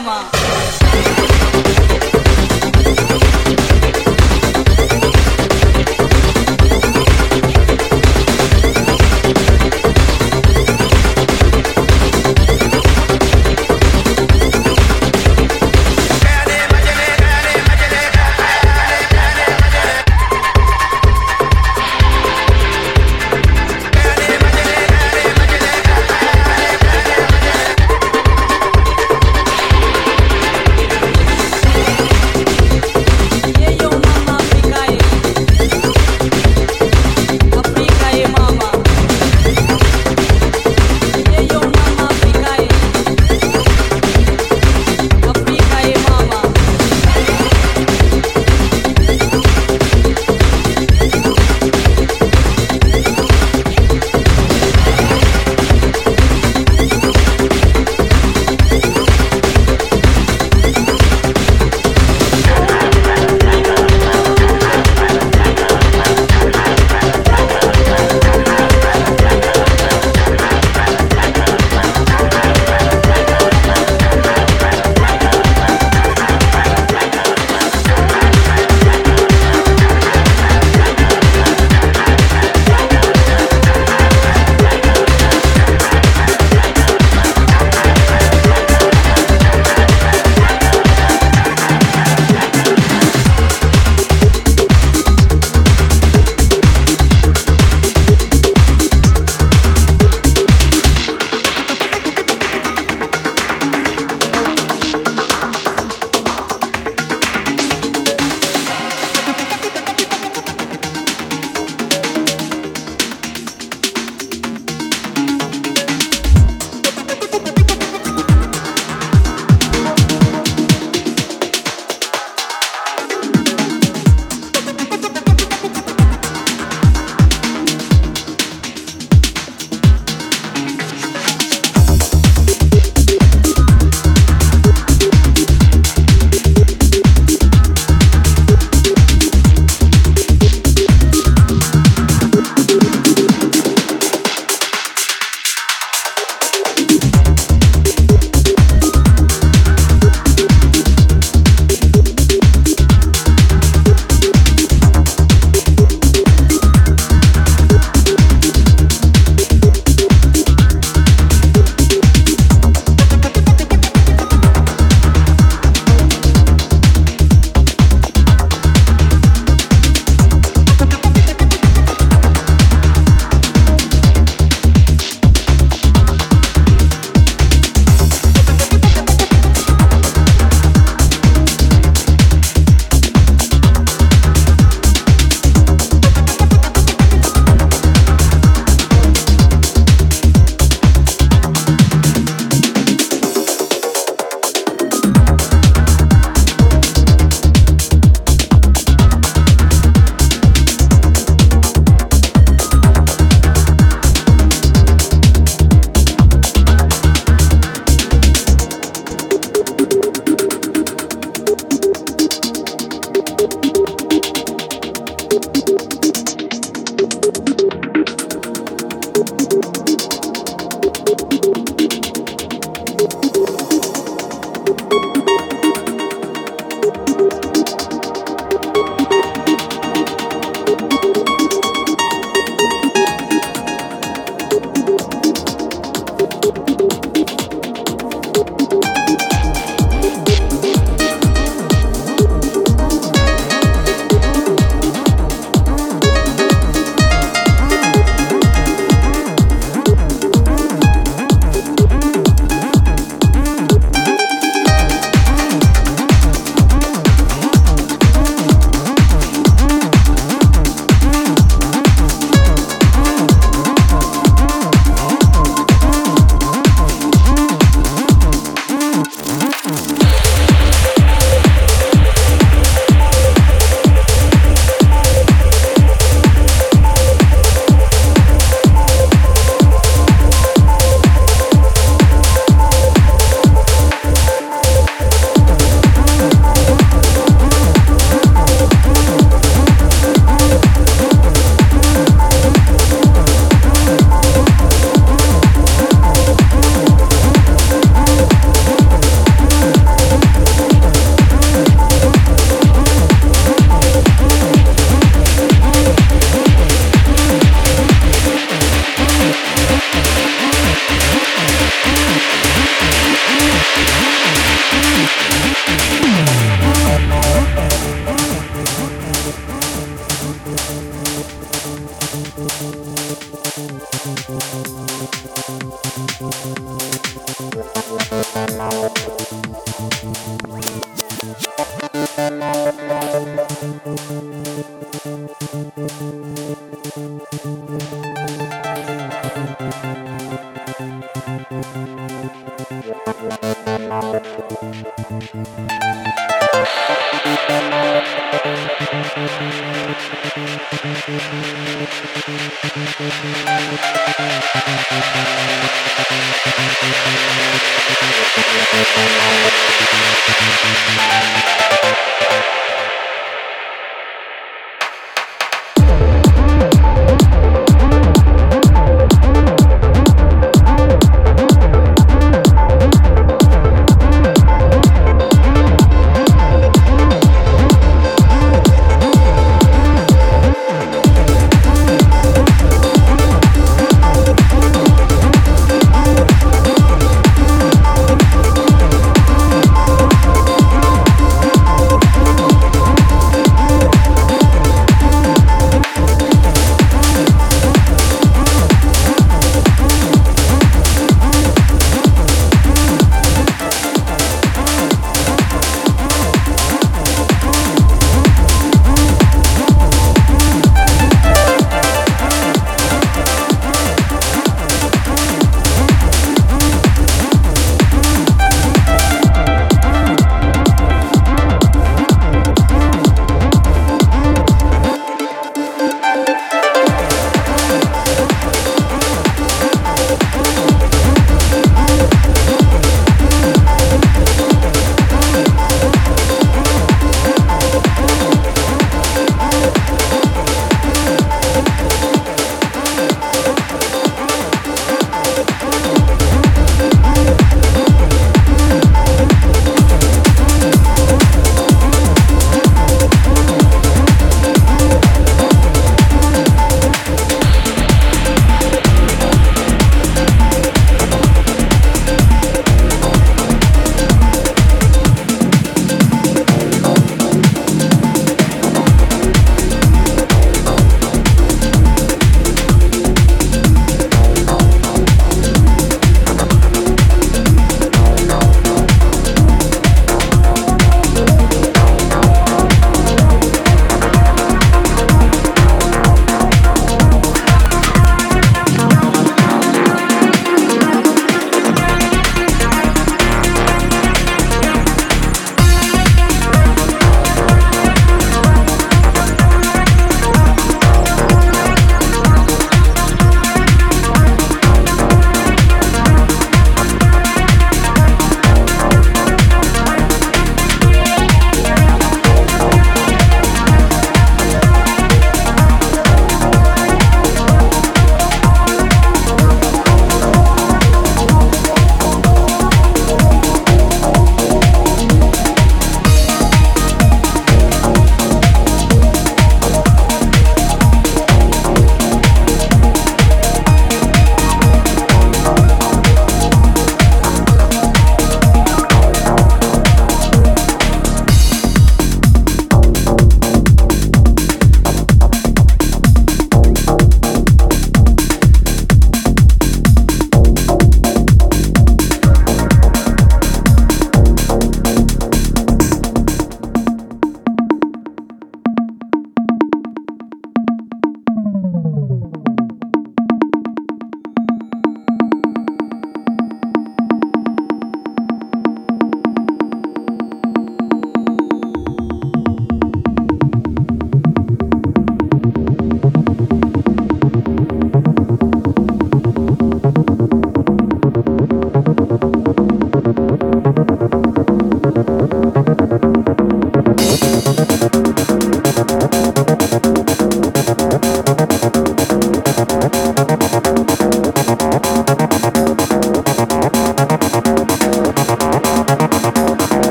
मामा